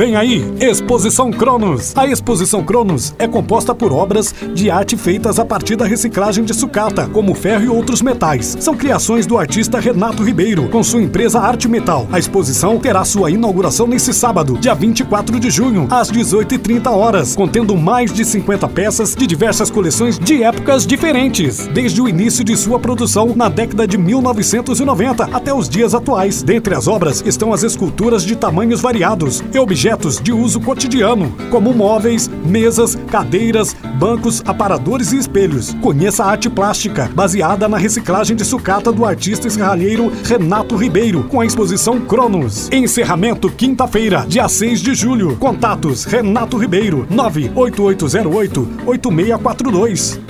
Vem aí, Exposição Cronos. A Exposição Cronos é composta por obras de arte feitas a partir da reciclagem de sucata, como ferro e outros metais. São criações do artista Renato Ribeiro, com sua empresa Arte Metal. A exposição terá sua inauguração nesse sábado, dia 24 de junho, às 18h30 horas, contendo mais de 50 peças de diversas coleções de épocas diferentes, desde o início de sua produção na década de 1990 até os dias atuais. Dentre as obras estão as esculturas de tamanhos variados e objetos de uso cotidiano, como móveis, mesas, cadeiras, bancos, aparadores e espelhos. Conheça a arte plástica, baseada na reciclagem de sucata do artista serralheiro Renato Ribeiro, com a exposição Cronos. Encerramento quinta-feira, dia 6 de julho. Contatos Renato Ribeiro, 98808 8642.